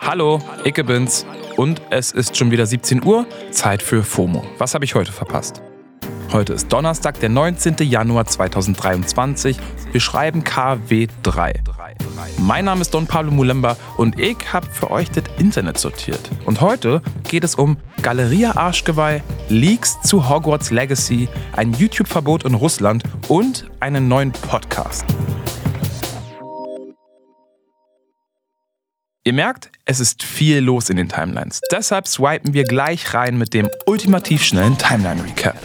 Hallo, Icke bin's. Und es ist schon wieder 17 Uhr, Zeit für FOMO. Was habe ich heute verpasst? Heute ist Donnerstag, der 19. Januar 2023. Wir schreiben KW3. Mein Name ist Don Pablo Mulemba und ich habe für euch das Internet sortiert. Und heute geht es um Galeria Arschgeweih, Leaks zu Hogwarts Legacy, ein YouTube-Verbot in Russland und einen neuen Podcast. Ihr merkt, es ist viel los in den Timelines. Deshalb swipen wir gleich rein mit dem ultimativ schnellen Timeline-Recap.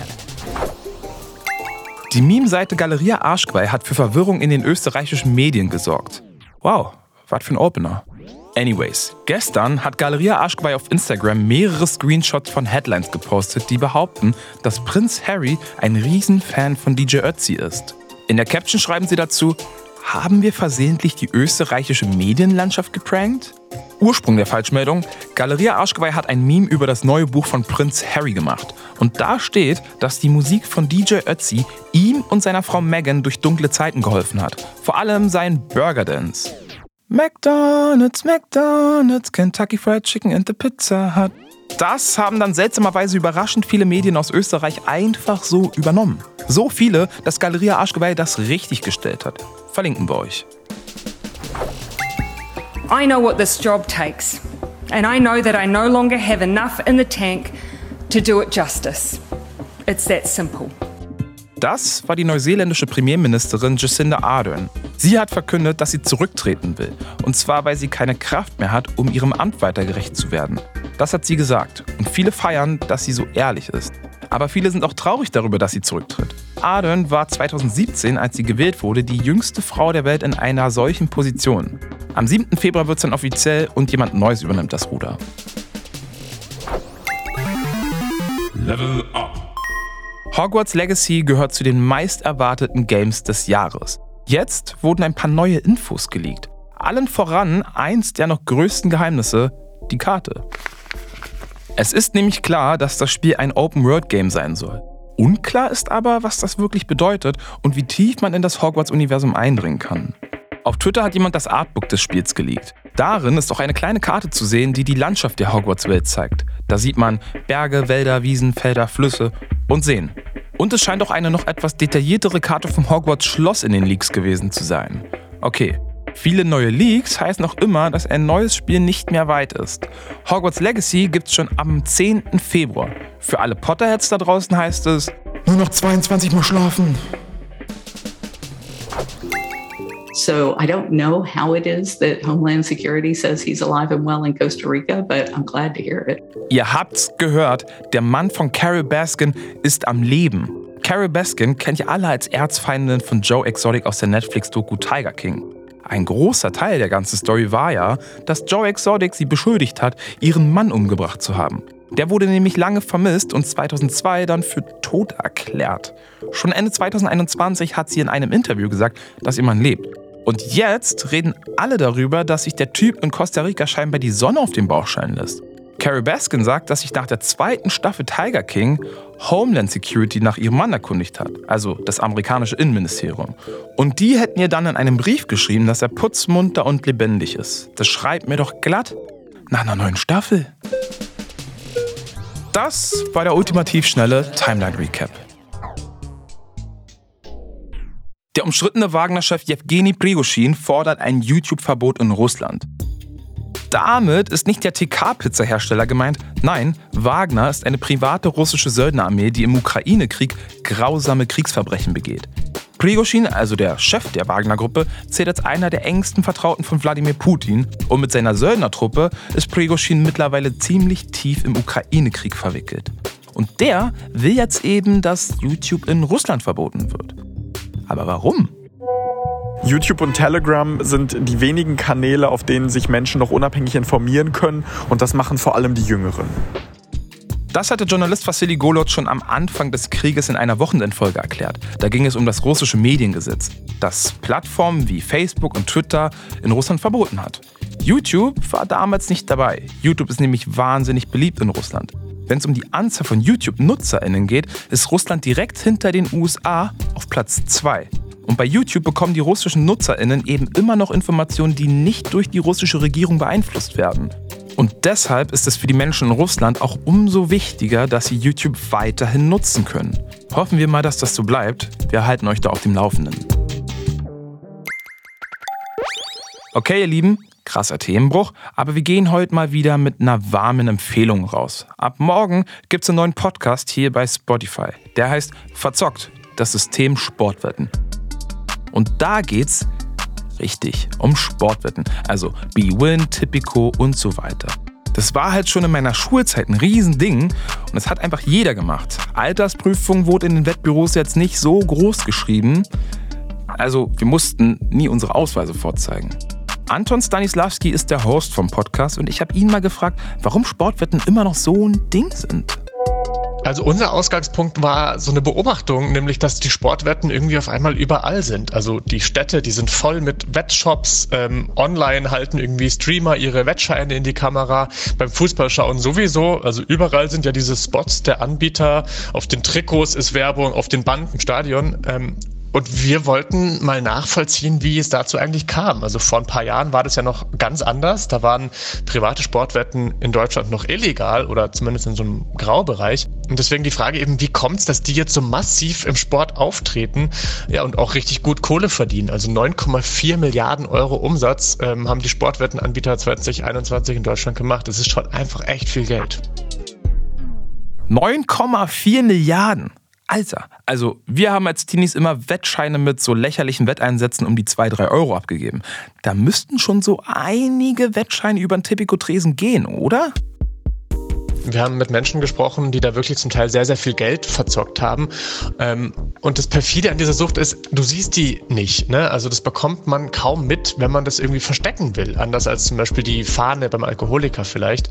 Die Meme-Seite Galeria Arschgeweih hat für Verwirrung in den österreichischen Medien gesorgt. Wow, was für ein Opener. Anyways, gestern hat Galeria Arschgeweih auf Instagram mehrere Screenshots von Headlines gepostet, die behaupten, dass Prinz Harry ein Riesenfan von DJ Ötzi ist. In der Caption schreiben sie dazu, haben wir versehentlich die österreichische Medienlandschaft geprankt? Ursprung der Falschmeldung, Galeria Arschgeweih hat ein Meme über das neue Buch von Prinz Harry gemacht. Und da steht, dass die Musik von DJ Ötzi ihm und seiner Frau Megan durch dunkle Zeiten geholfen hat. Vor allem sein Burger Dance. McDonald's, McDonald's, Kentucky Fried Chicken and the Pizza Hut. Das haben dann seltsamerweise überraschend viele Medien aus Österreich einfach so übernommen. So viele, dass Galeria Arschgeweih das richtig gestellt hat. Verlinken wir euch. I know what this job takes, and I know that I no longer have enough in the tank to do it justice. It's that simple. Das war die neuseeländische Premierministerin Jacinda Ardern. Sie hat verkündet, dass sie zurücktreten will. Und zwar, weil sie keine Kraft mehr hat, um ihrem Amt weiter gerecht zu werden. Das hat sie gesagt. Und viele feiern, dass sie so ehrlich ist. Aber viele sind auch traurig darüber, dass sie zurücktritt. Ardern war 2017, als sie gewählt wurde, die jüngste Frau der Welt in einer solchen Position. Am 7. Februar wird es dann offiziell und jemand Neues übernimmt das Ruder. Level Up. Hogwarts Legacy gehört zu den meist erwarteten Games des Jahres. Jetzt wurden ein paar neue Infos geleakt. Allen voran eins der noch größten Geheimnisse, die Karte. Es ist nämlich klar, dass das Spiel ein Open-World-Game sein soll. Unklar ist aber, was das wirklich bedeutet und wie tief man in das Hogwarts-Universum eindringen kann. Auf Twitter hat jemand das Artbook des Spiels geleakt. Darin ist auch eine kleine Karte zu sehen, die die Landschaft der Hogwarts-Welt zeigt. Da sieht man Berge, Wälder, Wiesen, Felder, Flüsse und Seen. Und es scheint auch eine noch etwas detailliertere Karte vom Hogwarts-Schloss in den Leaks gewesen zu sein. Okay, Viele neue Leaks heißen auch immer, dass ein neues Spiel nicht mehr weit ist. Hogwarts Legacy gibt es schon am 10. Februar. Für alle Potterheads da draußen heißt es, nur noch 22 Mal schlafen. So I don't know how it is that Homeland Security says he's alive and well in Costa Rica, but I'm glad to hear it. Ihr habt's gehört, der Mann von Carol Baskin ist am Leben. Carol Baskin kennt ihr alle als Erzfeindin von Joe Exotic aus der Netflix-Doku Tiger King. Ein großer Teil der ganzen Story war ja, dass Joe Exotic sie beschuldigt hat, ihren Mann umgebracht zu haben. Der wurde nämlich lange vermisst und 2002 dann für tot erklärt. Schon Ende 2021 hat sie in einem Interview gesagt, dass ihr Mann lebt. Und jetzt reden alle darüber, dass sich der Typ in Costa Rica scheinbar die Sonne auf den Bauch scheinen lässt. Carrie Baskin sagt, dass sich nach der zweiten Staffel Tiger King Homeland Security nach ihrem Mann erkundigt hat, also das amerikanische Innenministerium. Und die hätten ihr dann in einem Brief geschrieben, dass er putzmunter und lebendig ist. Das schreibt mir doch glatt nach einer neuen Staffel. Das war der ultimativ schnelle Timeline Recap. Der umstrittene Wagner-Chef Jewgeni Prigozhin fordert ein YouTube-Verbot in Russland. Damit ist nicht der TK-Pizza-Hersteller gemeint. Nein, Wagner ist eine private russische Söldnerarmee, die im Ukraine-Krieg grausame Kriegsverbrechen begeht. Prigozhin, also der Chef der Wagner-Gruppe, zählt als einer der engsten Vertrauten von Wladimir Putin und mit seiner Söldnertruppe ist Prigozhin mittlerweile ziemlich tief im Ukraine-Krieg verwickelt. Und der will jetzt eben, dass YouTube in Russland verboten wird. Aber warum? YouTube und Telegram sind die wenigen Kanäle, auf denen sich Menschen noch unabhängig informieren können und das machen vor allem die Jüngeren. Das hatte Journalist Vassili Golod schon am Anfang des Krieges in einer Wochenendfolge erklärt. Da ging es um das russische Mediengesetz, das Plattformen wie Facebook und Twitter in Russland verboten hat. YouTube war damals nicht dabei. YouTube ist nämlich wahnsinnig beliebt in Russland. Wenn es um die Anzahl von YouTube-NutzerInnen geht, ist Russland direkt hinter den USA auf Platz 2. Und bei YouTube bekommen die russischen NutzerInnen eben immer noch Informationen, die nicht durch die russische Regierung beeinflusst werden. Und deshalb ist es für die Menschen in Russland auch umso wichtiger, dass sie YouTube weiterhin nutzen können. Hoffen wir mal, dass das so bleibt. Wir halten euch da auf dem Laufenden. Okay, ihr Lieben, krasser Themenbruch, aber wir gehen heute mal wieder mit einer warmen Empfehlung raus. Ab morgen gibt es einen neuen Podcast hier bei Spotify. Der heißt Verzockt, das System Sportwetten. Und da geht's richtig um Sportwetten, also B-Win, Tipico und so weiter. Das war halt schon in meiner Schulzeit ein Riesending und das hat einfach jeder gemacht. Altersprüfung wurde in den Wettbüros jetzt nicht so groß geschrieben. Also wir mussten nie unsere Ausweise vorzeigen. Anton Stanislavski ist der Host vom Podcast und ich habe ihn mal gefragt, warum Sportwetten immer noch so ein Ding sind. Also unser Ausgangspunkt war so eine Beobachtung, nämlich dass die Sportwetten irgendwie auf einmal überall sind. Also die Städte, die sind voll mit Wettshops, ähm, online halten irgendwie Streamer ihre Wettscheine in die Kamera, beim Fußballschauen sowieso. Also überall sind ja diese Spots der Anbieter, auf den Trikots ist Werbung, auf den Banden im Stadion. Ähm, und wir wollten mal nachvollziehen, wie es dazu eigentlich kam. Also vor ein paar Jahren war das ja noch ganz anders. Da waren private Sportwetten in Deutschland noch illegal oder zumindest in so einem Graubereich. Und deswegen die Frage eben, wie kommt es, dass die jetzt so massiv im Sport auftreten ja, und auch richtig gut Kohle verdienen? Also 9,4 Milliarden Euro Umsatz ähm, haben die Sportwettenanbieter 2021 in Deutschland gemacht. Das ist schon einfach echt viel Geld. 9,4 Milliarden. Alter, also wir haben als Teenies immer Wettscheine mit so lächerlichen Wetteinsätzen um die 2, 3 Euro abgegeben. Da müssten schon so einige Wettscheine über den Tipico-Tresen gehen, oder? Wir haben mit Menschen gesprochen, die da wirklich zum Teil sehr, sehr viel Geld verzockt haben. Ähm, und das perfide an dieser Sucht ist, du siehst die nicht. Ne? Also das bekommt man kaum mit, wenn man das irgendwie verstecken will. Anders als zum Beispiel die Fahne beim Alkoholiker vielleicht.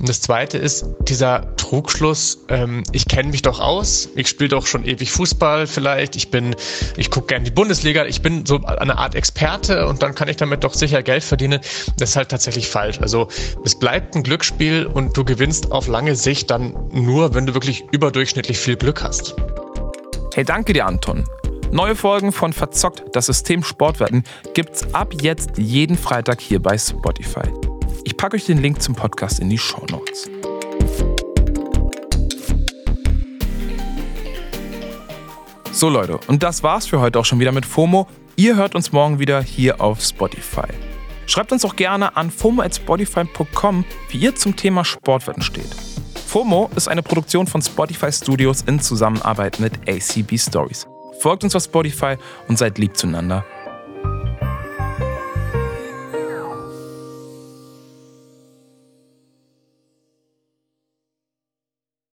Und das Zweite ist dieser Trugschluss, ähm, ich kenne mich doch aus, ich spiele doch schon ewig Fußball vielleicht, ich bin, ich gucke gerne die Bundesliga, ich bin so eine Art Experte und dann kann ich damit doch sicher Geld verdienen. Das ist halt tatsächlich falsch. Also es bleibt ein Glücksspiel und du gewinnst auf lange Sicht dann nur, wenn du wirklich überdurchschnittlich viel Glück hast. Hey, danke dir, Anton. Neue Folgen von Verzockt, das System Sportwetten, gibt's ab jetzt jeden Freitag hier bei Spotify. Ich packe euch den Link zum Podcast in die Show Notes. So Leute, und das war's für heute auch schon wieder mit FOMO. Ihr hört uns morgen wieder hier auf Spotify. Schreibt uns auch gerne an fomo.spotify.com, wie ihr zum Thema Sportwetten steht. FOMO ist eine Produktion von Spotify Studios in Zusammenarbeit mit ACB Stories. Folgt uns auf Spotify und seid lieb zueinander.